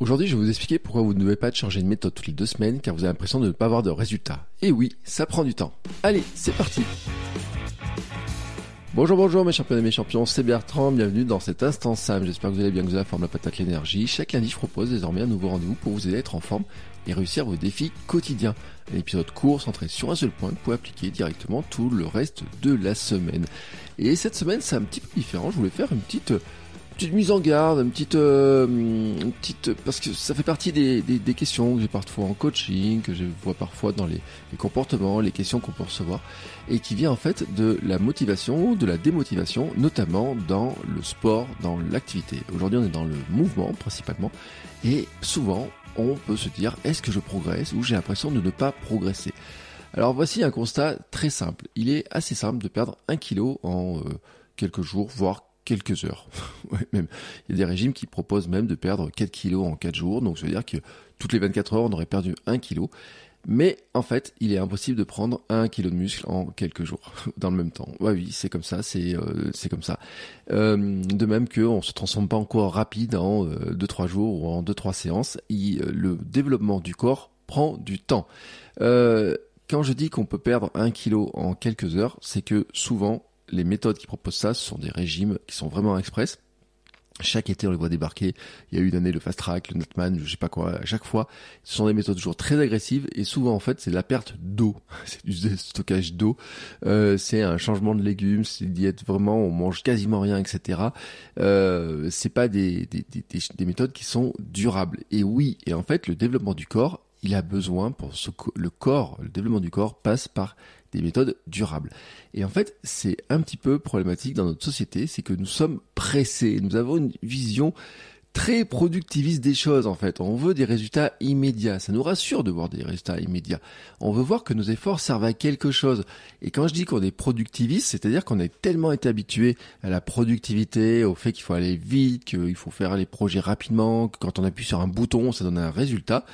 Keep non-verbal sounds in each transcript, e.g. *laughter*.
Aujourd'hui, je vais vous expliquer pourquoi vous ne devez pas changer de méthode toutes les deux semaines car vous avez l'impression de ne pas avoir de résultats. Et oui, ça prend du temps. Allez, c'est parti Bonjour, bonjour mes champions et mes champions, c'est Bertrand, bienvenue dans cet instant Sam. J'espère que vous allez bien, que vous avez la forme, la patate, l'énergie. Chaque lundi, je propose désormais un nouveau rendez-vous pour vous aider à être en forme et réussir vos défis quotidiens. Un épisode court centré sur un seul point pour appliquer directement tout le reste de la semaine. Et cette semaine, c'est un petit peu différent. Je voulais faire une petite petite mise en garde, une petite, euh, une petite, parce que ça fait partie des, des, des questions que j'ai parfois en coaching, que je vois parfois dans les, les comportements, les questions qu'on peut recevoir, et qui vient en fait de la motivation, de la démotivation, notamment dans le sport, dans l'activité. Aujourd'hui, on est dans le mouvement principalement, et souvent, on peut se dire, est-ce que je progresse ou j'ai l'impression de ne pas progresser? Alors voici un constat très simple. Il est assez simple de perdre un kilo en euh, quelques jours, voire heures. *laughs* même. Il y a des régimes qui proposent même de perdre 4 kilos en 4 jours. Donc ça veut dire que toutes les 24 heures, on aurait perdu 1 kilo. Mais en fait, il est impossible de prendre 1 kilo de muscle en quelques jours, *laughs* dans le même temps. Oui, c'est comme ça, c'est euh, comme ça. Euh, de même qu'on ne se transforme pas en corps rapide en 2-3 jours ou en 2-3 séances. Il, le développement du corps prend du temps. Euh, quand je dis qu'on peut perdre 1 kilo en quelques heures, c'est que souvent les méthodes qui proposent ça, ce sont des régimes qui sont vraiment express. Chaque été, on les voit débarquer. Il y a eu une année le fast track, le Nutman, je sais pas quoi. À chaque fois, ce sont des méthodes toujours très agressives et souvent en fait, c'est la perte d'eau. *laughs* C'est du stockage d'eau. Euh, c'est un changement de légumes. C'est une diète vraiment, on mange quasiment rien, etc. Euh, c'est pas des, des, des, des méthodes qui sont durables. Et oui, et en fait, le développement du corps, il a besoin pour ce, le corps, le développement du corps passe par des méthodes durables. Et en fait, c'est un petit peu problématique dans notre société, c'est que nous sommes pressés, nous avons une vision très productiviste des choses en fait. On veut des résultats immédiats. Ça nous rassure de voir des résultats immédiats. On veut voir que nos efforts servent à quelque chose. Et quand je dis qu'on est productiviste, c'est-à-dire qu'on est tellement été habitué à la productivité, au fait qu'il faut aller vite, qu'il faut faire les projets rapidement, que quand on appuie sur un bouton, ça donne un résultat.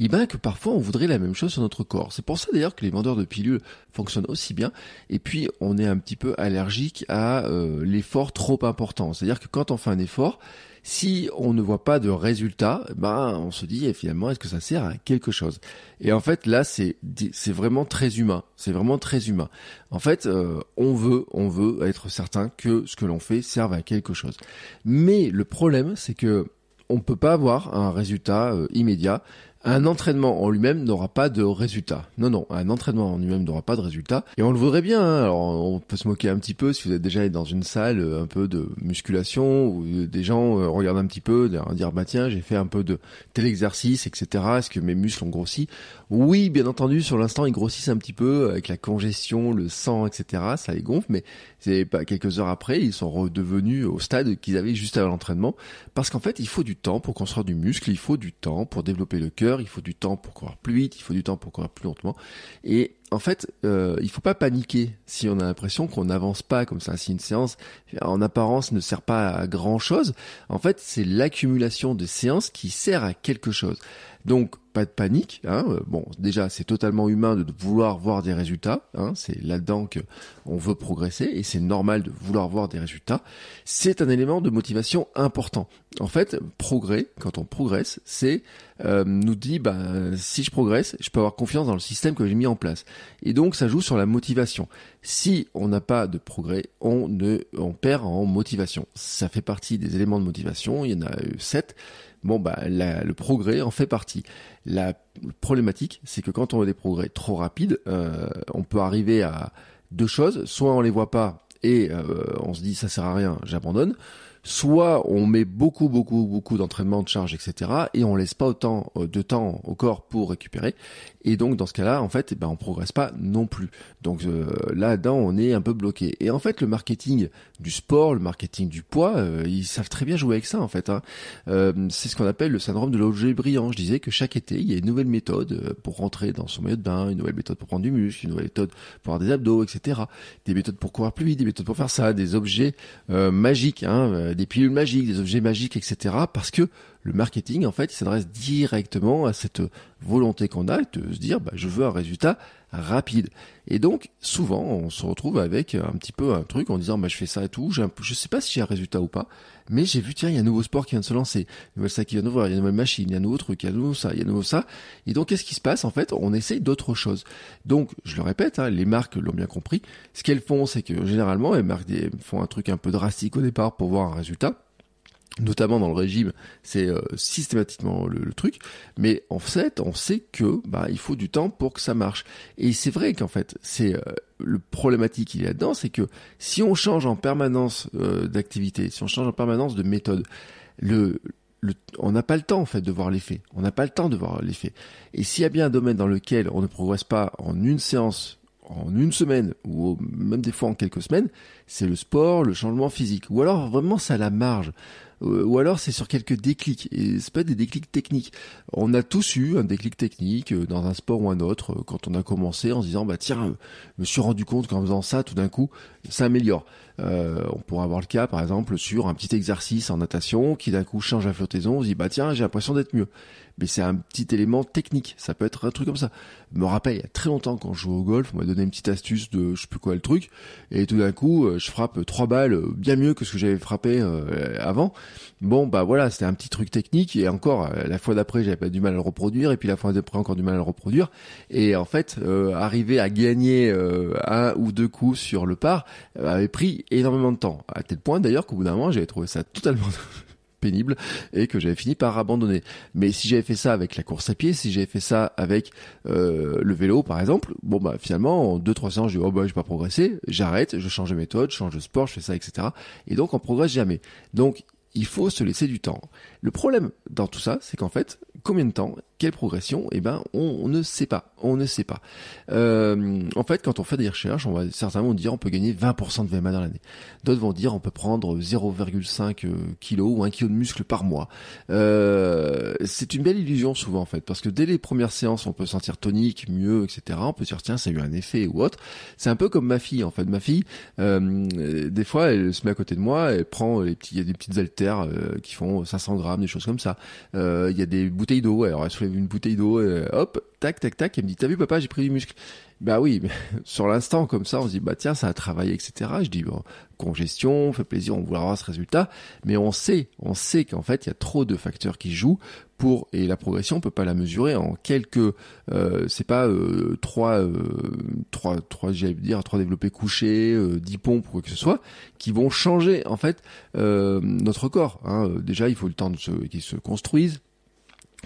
Et bien que parfois on voudrait la même chose sur notre corps. C'est pour ça d'ailleurs que les vendeurs de pilules fonctionnent aussi bien. Et puis on est un petit peu allergique à euh, l'effort trop important. C'est-à-dire que quand on fait un effort, si on ne voit pas de résultat, ben on se dit finalement est-ce que ça sert à quelque chose? Et en fait là c'est c'est vraiment très humain, c'est vraiment très humain. En fait, euh, on veut on veut être certain que ce que l'on fait serve à quelque chose. Mais le problème c'est que on peut pas avoir un résultat euh, immédiat un entraînement en lui-même n'aura pas de résultat. Non, non, un entraînement en lui-même n'aura pas de résultat. Et on le voudrait bien. Hein. Alors, on peut se moquer un petit peu si vous êtes déjà dans une salle euh, un peu de musculation où des gens euh, regardent un petit peu, dire bah tiens, j'ai fait un peu de tel exercice, etc. Est-ce que mes muscles ont grossi? Oui, bien entendu, sur l'instant ils grossissent un petit peu avec la congestion, le sang, etc. Ça les gonfle, mais c'est pas quelques heures après, ils sont redevenus au stade qu'ils avaient juste avant l'entraînement, parce qu'en fait, il faut du temps pour construire du muscle, il faut du temps pour développer le cœur il faut du temps pour courir plus vite, il faut du temps pour courir plus lentement. Et en fait, euh, il faut pas paniquer si on a l'impression qu'on n'avance pas comme ça. Si une séance, en apparence, ne sert pas à grand chose, en fait, c'est l'accumulation de séances qui sert à quelque chose. Donc, pas de panique. Hein. Bon, déjà, c'est totalement humain de vouloir voir des résultats. Hein. C'est là-dedans que on veut progresser et c'est normal de vouloir voir des résultats. C'est un élément de motivation important. En fait, progrès, quand on progresse, c'est euh, nous dit, bah, si je progresse, je peux avoir confiance dans le système que j'ai mis en place. Et donc, ça joue sur la motivation. Si on n'a pas de progrès, on ne, perd en motivation. Ça fait partie des éléments de motivation. Il y en a sept bon bah le progrès en fait partie. La problématique, c'est que quand on a des progrès trop rapides, euh, on peut arriver à deux choses. Soit on les voit pas et euh, on se dit ça sert à rien, j'abandonne. Soit on met beaucoup, beaucoup, beaucoup d'entraînement, de charge, etc. et on laisse pas autant euh, de temps au corps pour récupérer. Et donc dans ce cas-là, en fait, eh ben, on progresse pas non plus. Donc euh, là-dedans, on est un peu bloqué. Et en fait, le marketing du sport, le marketing du poids, euh, ils savent très bien jouer avec ça en fait. Hein. Euh, c'est ce qu'on appelle le syndrome de l'objet brillant. Je disais que chaque été, il y a une nouvelle méthode pour rentrer dans son maillot de bain, une nouvelle méthode pour prendre du muscle, une nouvelle méthode pour avoir des abdos, etc. Des méthodes pour courir plus vite, des méthodes pour faire ça, des objets magiques, hein, des pilules magiques, des objets magiques, etc. Parce que le marketing, en fait, il s'adresse directement à cette volonté qu'on a de se dire, bah, je veux un résultat rapide. Et donc, souvent, on se retrouve avec un petit peu un truc en disant, bah, je fais ça et tout, je ne sais pas si j'ai un résultat ou pas, mais j'ai vu, tiens, il y a un nouveau sport qui vient de se lancer, une nouvelle ça qui vient de voir, il y a une nouvelle machine, il y a un nouveau truc, il y a un nouveau ça, il y a un nouveau ça. Et donc, qu'est-ce qui se passe? En fait, on essaye d'autres choses. Donc, je le répète, hein, les marques l'ont bien compris. Ce qu'elles font, c'est que généralement, les marques font un truc un peu drastique au départ pour voir un résultat notamment dans le régime, c'est euh, systématiquement le, truc. Mais en fait, on sait que bah il faut du temps pour que ça marche. Et c'est vrai qu'en fait, c'est euh, le problématique qu'il y a dedans, c'est que si on change en permanence euh, d'activité, si on change en permanence de méthode, le, on n'a pas le temps en fait de voir l'effet. On n'a pas le temps de voir l'effet. Et s'il y a bien un domaine dans lequel on ne progresse pas en une séance en une semaine ou même des fois en quelques semaines, c'est le sport, le changement physique. Ou alors vraiment c'est à la marge. Euh, ou alors c'est sur quelques déclics, et c'est pas des déclics techniques. On a tous eu un déclic technique euh, dans un sport ou un autre euh, quand on a commencé en se disant bah tiens, je me suis rendu compte qu'en faisant ça, tout d'un coup, ça améliore. on pourrait avoir le cas par exemple sur un petit exercice en natation qui d'un coup change la flottaison, on se dit bah tiens, j'ai l'impression d'être mieux mais c'est un petit élément technique. Ça peut être un truc comme ça. Me rappelle, il y a très longtemps, quand je jouais au golf, on m'a donné une petite astuce de je sais plus quoi le truc, et tout d'un coup, euh, je frappe trois balles euh, bien mieux que ce que j'avais frappé euh, avant. Bon, bah voilà, c'était un petit truc technique, et encore, la fois d'après, j'avais pas du mal à le reproduire, et puis la fois d'après, encore du mal à le reproduire. Et en fait, arriver à gagner un ou deux coups sur le par avait pris énormément de temps. À tel point d'ailleurs qu'au bout d'un moment, j'avais trouvé ça totalement *laughs* pénible et que j'avais fini par abandonner. Mais si j'avais fait ça avec la course à pied, si j'avais fait ça avec euh, le vélo par exemple, bon bah finalement en deux trois séances je dis oh bah je vais pas progresser, j'arrête, je change de méthode, je change de sport, je fais ça etc. Et donc on progresse jamais. Donc il faut se laisser du temps. Le problème dans tout ça, c'est qu'en fait, combien de temps, quelle progression, eh ben, on, ne sait pas. On ne sait pas. Euh, en fait, quand on fait des recherches, on va certainement dire on peut gagner 20% de VMA dans l'année. D'autres vont dire on peut prendre 0,5 kg ou 1 kg de muscle par mois. Euh, c'est une belle illusion souvent en fait, parce que dès les premières séances, on peut sentir tonique, mieux, etc. On peut dire tiens, ça a eu un effet ou autre. C'est un peu comme ma fille en fait. Ma fille, euh, des fois, elle se met à côté de moi, elle prend les petits, il y a des petites haltères qui font 500 grammes, des choses comme ça. Il y a des bouteilles d'eau. Alors une bouteille d'eau, hop, tac, tac, tac, elle me dit, t'as vu papa, j'ai pris du muscle. Bah oui, mais *laughs* sur l'instant comme ça, on se dit bah tiens, ça a travaillé, etc. Je dis bon, congestion, fait plaisir, on voulait avoir ce résultat, mais on sait, on sait qu'en fait il y a trop de facteurs qui jouent pour et la progression on peut pas la mesurer en quelques, euh, c'est pas euh, trois, euh, trois, trois, j'allais dire trois développés couchés, euh, dix pompes ou quoi que ce soit, qui vont changer en fait euh, notre corps. Hein. Déjà, il faut le temps de se, qu'il se construise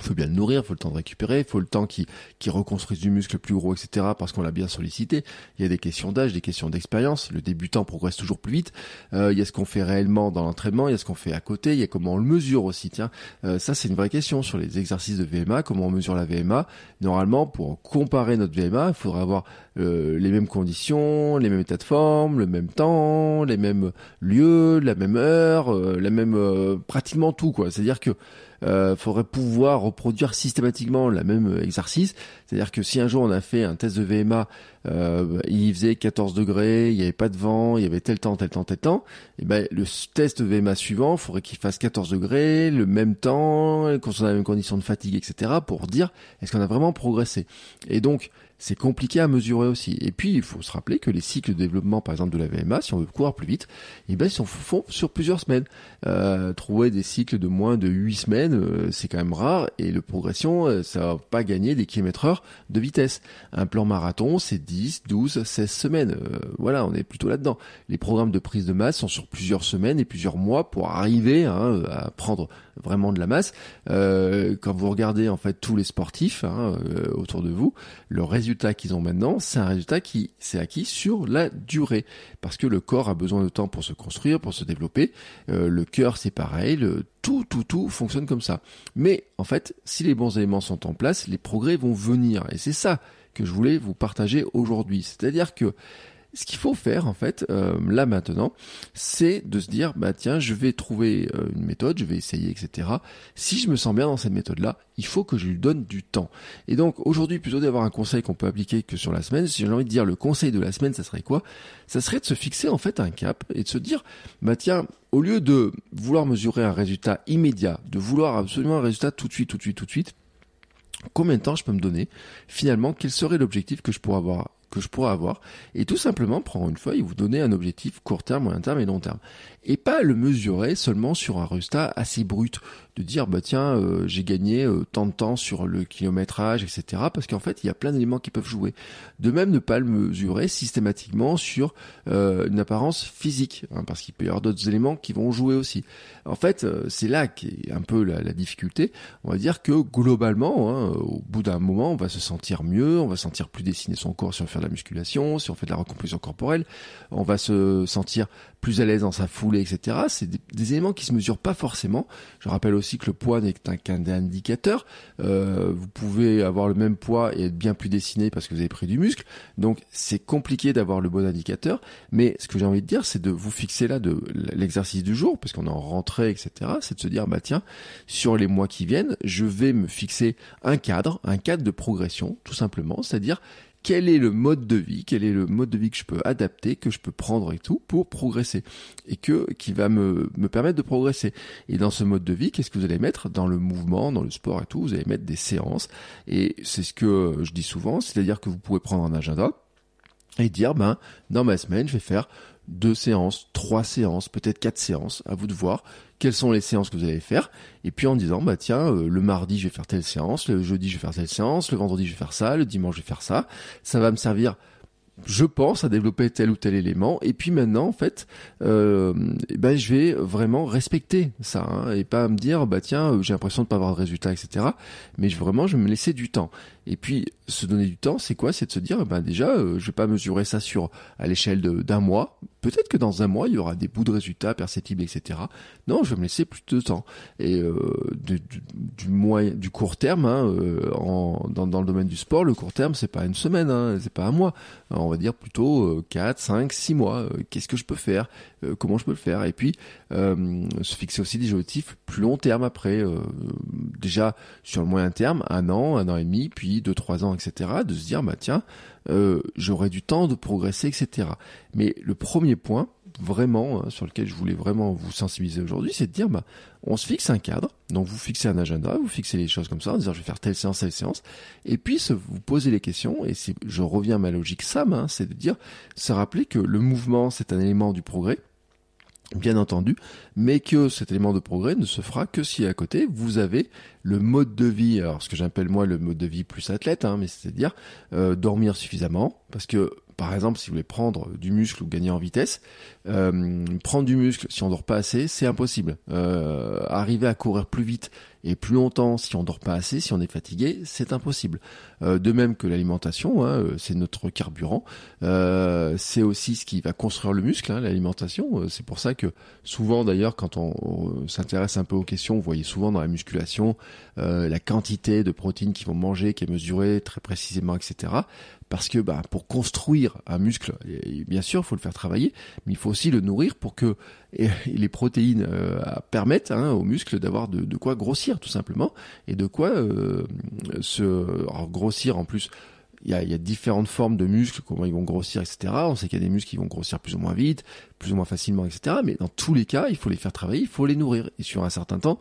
il faut bien le nourrir, il faut le temps de récupérer, il faut le temps qu'il reconstruise du muscle plus gros, etc. parce qu'on l'a bien sollicité. Il y a des questions d'âge, des questions d'expérience. Le débutant progresse toujours plus vite. Euh, il y a ce qu'on fait réellement dans l'entraînement, il y a ce qu'on fait à côté, il y a comment on le mesure aussi. Tiens, euh, ça c'est une vraie question sur les exercices de VMA, comment on mesure la VMA. Normalement, pour comparer notre VMA, il faudrait avoir euh, les mêmes conditions, les mêmes états de forme, le même temps, les mêmes lieux, la même heure, la même pratiquement tout quoi. C'est-à-dire que euh, faudrait pouvoir reproduire systématiquement le même exercice. C'est-à-dire que si un jour on a fait un test de VMA, euh, il faisait 14 degrés, il n'y avait pas de vent, il y avait tel temps, tel temps, tel temps, et ben le test VMA suivant, faudrait qu'il fasse 14 degrés, le même temps, qu'on soit dans la même condition de fatigue, etc. pour dire est-ce qu'on a vraiment progressé? Et donc c'est compliqué à mesurer aussi. Et puis, il faut se rappeler que les cycles de développement, par exemple, de la VMA, si on veut courir plus vite, eh ben, ils se font sur plusieurs semaines. Euh, trouver des cycles de moins de 8 semaines, euh, c'est quand même rare, et le progression, euh, ça va pas gagner des kilomètres heure de vitesse. Un plan marathon, c'est 10, 12, 16 semaines. voilà, on est plutôt là-dedans. Les programmes de prise de masse sont sur plusieurs semaines et plusieurs mois pour arriver hein, à prendre vraiment de la masse. quand vous regardez en fait tous les sportifs hein, autour de vous, le résultat résultat qu'ils ont maintenant, c'est un résultat qui s'est acquis sur la durée. Parce que le corps a besoin de temps pour se construire, pour se développer. Euh, le cœur, c'est pareil. Le, tout, tout, tout fonctionne comme ça. Mais en fait, si les bons éléments sont en place, les progrès vont venir. Et c'est ça que je voulais vous partager aujourd'hui. C'est-à-dire que ce qu'il faut faire en fait euh, là maintenant, c'est de se dire bah tiens je vais trouver euh, une méthode, je vais essayer etc. Si je me sens bien dans cette méthode là, il faut que je lui donne du temps. Et donc aujourd'hui plutôt d'avoir un conseil qu'on peut appliquer que sur la semaine, si j'ai envie de dire le conseil de la semaine, ça serait quoi? Ça serait de se fixer en fait un cap et de se dire bah tiens au lieu de vouloir mesurer un résultat immédiat, de vouloir absolument un résultat tout de suite, tout de suite, tout de suite, combien de temps je peux me donner? Finalement, quel serait l'objectif que je pourrais avoir que je pourrais avoir. Et tout simplement prendre une feuille et vous donner un objectif court terme, moyen terme et long terme. Et pas le mesurer seulement sur un résultat assez brut de dire bah tiens euh, j'ai gagné euh, tant de temps sur le kilométrage etc parce qu'en fait il y a plein d'éléments qui peuvent jouer de même ne pas le mesurer systématiquement sur euh, une apparence physique hein, parce qu'il peut y avoir d'autres éléments qui vont jouer aussi en fait c'est là qui est un peu la, difficulté on va dire que globalement hein, au bout d'un moment on va se sentir mieux on va sentir plus dessiner son corps si on fait de la musculation si on fait de la recomposition corporelle on va se sentir plus à l'aise dans sa foulée, etc. C'est des, éléments qui se mesurent pas forcément. Je rappelle aussi le poids n'est qu'un indicateur. Euh, vous pouvez avoir le même poids et être bien plus dessiné parce que vous avez pris du muscle. Donc c'est compliqué d'avoir le bon indicateur. Mais ce que j'ai envie de dire, c'est de vous fixer là de l'exercice du jour, parce qu'on est en rentrée, etc. C'est de se dire, bah tiens, sur les mois qui viennent, je vais me fixer un cadre, un cadre de progression, tout simplement. C'est-à-dire quel est le mode de vie, quel est le mode de vie que je peux adapter, que je peux prendre et tout pour progresser et que qui va me, me permettre de progresser. Et dans ce mode de vie, qu'est-ce que vous allez mettre dans le mouvement, dans le sport et tout? Vous allez mettre des séances et c'est ce que je dis souvent, c'est-à-dire que vous pouvez prendre un agenda et dire ben dans ma semaine, je vais faire deux séances, trois séances, peut-être quatre séances, à vous de voir quelles sont les séances que vous allez faire, et puis en disant, bah tiens, euh, le mardi je vais faire telle séance, le jeudi je vais faire telle séance, le vendredi je vais faire ça, le dimanche je vais faire ça, ça va me servir je pense à développer tel ou tel élément. Et puis maintenant en fait euh, ben je vais vraiment respecter ça hein, et pas me dire bah tiens euh, j'ai l'impression de pas avoir de résultat etc mais vraiment je vais me laisser du temps et puis se donner du temps c'est quoi? C'est de se dire ben déjà euh, je vais pas mesurer ça sur à l'échelle d'un mois. Peut-être que dans un mois il y aura des bouts de résultats perceptibles etc non je vais me laisser plus de temps. Et euh, du, du, moyen du court terme hein, euh, dans, dans le domaine du sport le court terme c'est pas une semaine hein, c'est pas un mois. On va dire plutôt 4, 5, 6 mois. Euh, qu'est-ce que je peux faire? Comment je peux le faire? Et puis, se fixer aussi des objectifs plus long terme après. déjà, sur le moyen terme, un an, un an et demi, puis deux, trois ans, etc. De se dire, bah tiens, j'aurai du temps de progresser, etc. Mais le premier point, vraiment, hein, sur lequel je voulais vraiment vous sensibiliser aujourd'hui, c'est de dire, bah, on se fixe un cadre, donc vous fixez un agenda, vous fixez les choses comme ça, en disant je vais faire telle séance, telle séance, et puis vous posez les questions, et je reviens à ma logique SAM, hein, c'est de dire, se rappeler que le mouvement, c'est un élément du progrès, bien entendu, mais que cet élément de progrès ne se fera que si à côté vous avez le mode de vie, alors ce que j'appelle moi le mode de vie plus athlète, hein, mais c'est-à-dire euh, dormir suffisamment, parce que par exemple, si vous voulez prendre du muscle ou gagner en vitesse, euh, prendre du muscle si on dort pas assez, c'est impossible. Euh, arriver à courir plus vite et plus longtemps si on dort pas assez, si on est fatigué, c'est impossible. Euh, de même que l'alimentation, hein, c'est notre carburant. c'est aussi ce qui va construire le muscle, hein, l'alimentation. C'est pour ça que souvent d'ailleurs, quand on, s'intéresse un peu aux questions, vous voyez souvent dans la musculation la quantité de protéines qu'ils vont manger qui est mesurée très précisément, etc parce que bah, pour construire un muscle, bien sûr, il faut le faire travailler, mais il faut aussi le nourrir pour que les protéines euh, permettent hein, au muscle d'avoir de, quoi grossir tout simplement et de quoi euh, se grossir en plus. Il y, a, il y a, différentes formes de muscles, comment ils vont grossir, etc. On sait qu'il y a des muscles qui vont grossir plus ou moins vite, plus ou moins facilement, etc. Mais dans tous les cas, il faut les faire travailler, il faut les nourrir. Et sur un certain temps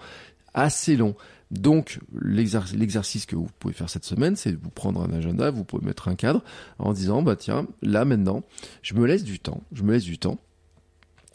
assez long. Donc l'exercice que vous pouvez faire cette semaine, c'est de vous prendre un agenda, vous pouvez mettre un cadre en disant bah tiens, là maintenant, je me laisse du temps, je me laisse du temps.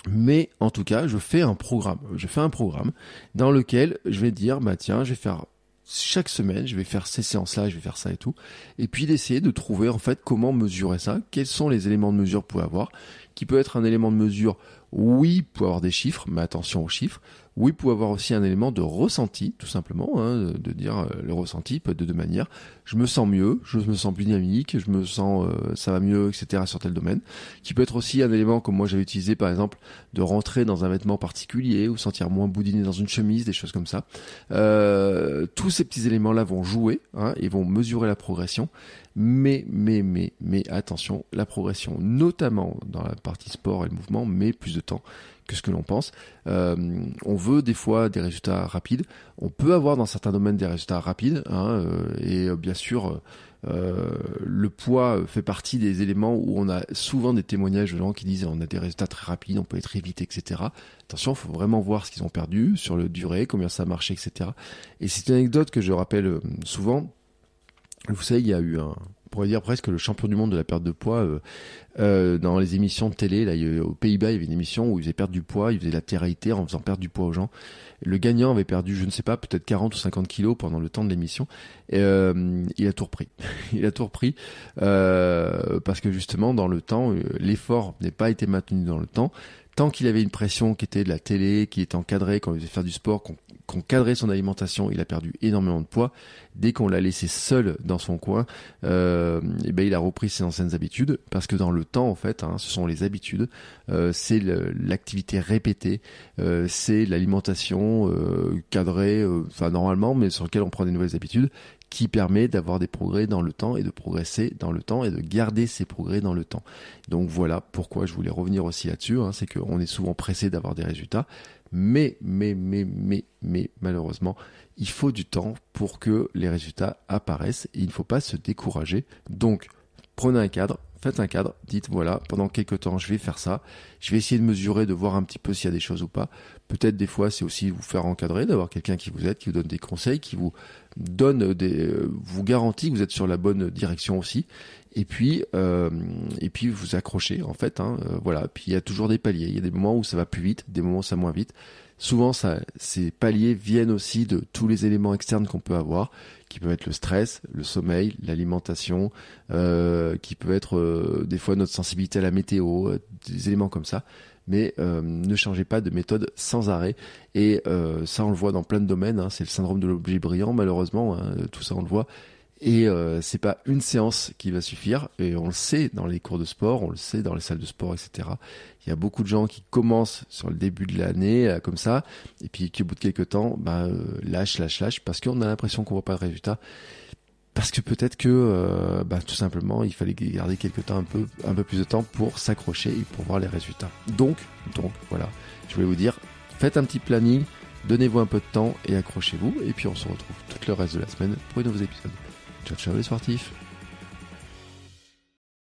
Mais en tout cas, je fais un programme, je fais un programme dans lequel je vais dire bah tiens, je vais faire chaque semaine, je vais faire ces séances-là, je vais faire ça et tout. Et puis d'essayer de trouver en fait comment mesurer ça, quels sont les éléments de mesure que vous avoir, qui peut être un élément de mesure Oui, pouvez avoir des chiffres, mais attention aux chiffres. Oui, pouvez avoir aussi un élément de ressenti, tout simplement, hein, de dire euh, le ressenti peut être de deux manières. Je me sens mieux, je me sens plus dynamique, je me sens euh, ça va mieux, etc. sur tel domaine. Qui peut être aussi un élément comme moi j'avais utilisé par exemple de rentrer dans un vêtement particulier ou sentir moins boudiné dans une chemise, des choses comme ça. Euh, tous ces petits éléments-là vont jouer hein, et vont mesurer la progression. Mais, mais, mais, mais attention, la progression, notamment dans la partie sport et le mouvement, met plus de temps que ce que l'on pense. Euh, on veut des fois des résultats rapides. On peut avoir dans certains domaines des résultats rapides. Hein, euh, et euh, bien sûr, le poids fait partie des éléments où on a souvent des témoignages de gens qui disent on a des résultats très rapides, on peut être très vite, etc. Attention, il faut vraiment voir ce qu'ils ont perdu sur le durée, combien ça a marché, etc. Et c'est une anecdote que je rappelle souvent. Vous savez, il y a eu un, pourrait dire presque le champion du monde de la perte de poids euh, euh, dans les émissions de télé. Là, aux Pays-Bas, il y avait une émission où il faisait perdre du poids, il faisait la télé en faisant perdre du poids aux gens. Le gagnant avait perdu, je ne sais pas, peut-être 40 ou 50 kilos pendant le temps de l'émission. Et euh, il a tout repris. *laughs* il a tout repris parce que justement, dans le temps, l'effort n'est pas été maintenu dans le temps tant qu'il avait une pression qui était de la télé, qui était encadrée quand il faisait faire du sport, qu'on qu'on cadrait son alimentation, il a perdu énormément de poids. Dès qu'on l'a laissé seul dans son coin, euh, et eh ben il a repris ses anciennes habitudes. Parce que dans le temps en fait, hein, ce sont les habitudes, euh, c'est l'activité répétée, euh, c'est l'alimentation euh, cadrée, enfin normalement, mais sur lequel on prend des nouvelles habitudes qui permet d'avoir des progrès dans le temps et de progresser dans le temps et de garder ces progrès dans le temps. Donc voilà pourquoi je voulais revenir aussi là-dessus, hein, c'est qu'on est souvent pressé d'avoir des résultats, mais, mais, mais, mais, mais, malheureusement, il faut du temps pour que les résultats apparaissent et il ne faut pas se décourager. Donc, prenez un cadre, faites un cadre, dites voilà, pendant quelques temps, je vais faire ça. Je vais essayer de mesurer, de voir un petit peu s'il y a des choses ou pas. Peut-être des fois, c'est aussi vous faire encadrer, d'avoir quelqu'un qui vous aide, qui vous donne des conseils, qui vous donne des, euh, vous garantit que vous êtes sur la bonne direction aussi. Et puis euh, et puis vous accrochez en fait hein, euh, voilà. Puis il y a toujours des paliers. Il y a des moments où ça va plus vite des moments où ça va moins vite. Souvent ça ces paliers viennent aussi de tous les éléments externes qu'on peut avoir qui peuvent être le stress le sommeil l'alimentation euh, qui peut être euh, des fois notre sensibilité à la météo des éléments comme ça mais ne changez pas de méthode sans arrêt. Et ça, on le voit dans plein de domaines. Hein. c'est le syndrome de l'objet brillant, malheureusement. Hein. tout ça, on le voit. Et euh, c'est pas une séance qui va suffire. Et on le sait dans les cours de sport, on le sait dans les salles de sport, etc. Il y a beaucoup de gens qui commencent sur le début de l'année euh, comme ça, et puis qui au bout de quelques temps, bah, euh, lâche, lâche, lâche, parce qu'on a l'impression qu'on voit pas de résultat. Parce que peut-être que, euh, bah, tout simplement, il fallait garder quelques temps un peu, un peu plus de temps pour s'accrocher et pour voir les résultats. Donc, donc, voilà, je voulais vous dire, faites un petit planning, donnez-vous un peu de temps et accrochez-vous. Et puis on se retrouve tout le reste de la semaine pour de nouveaux épisodes. Ciao ciao les sportifs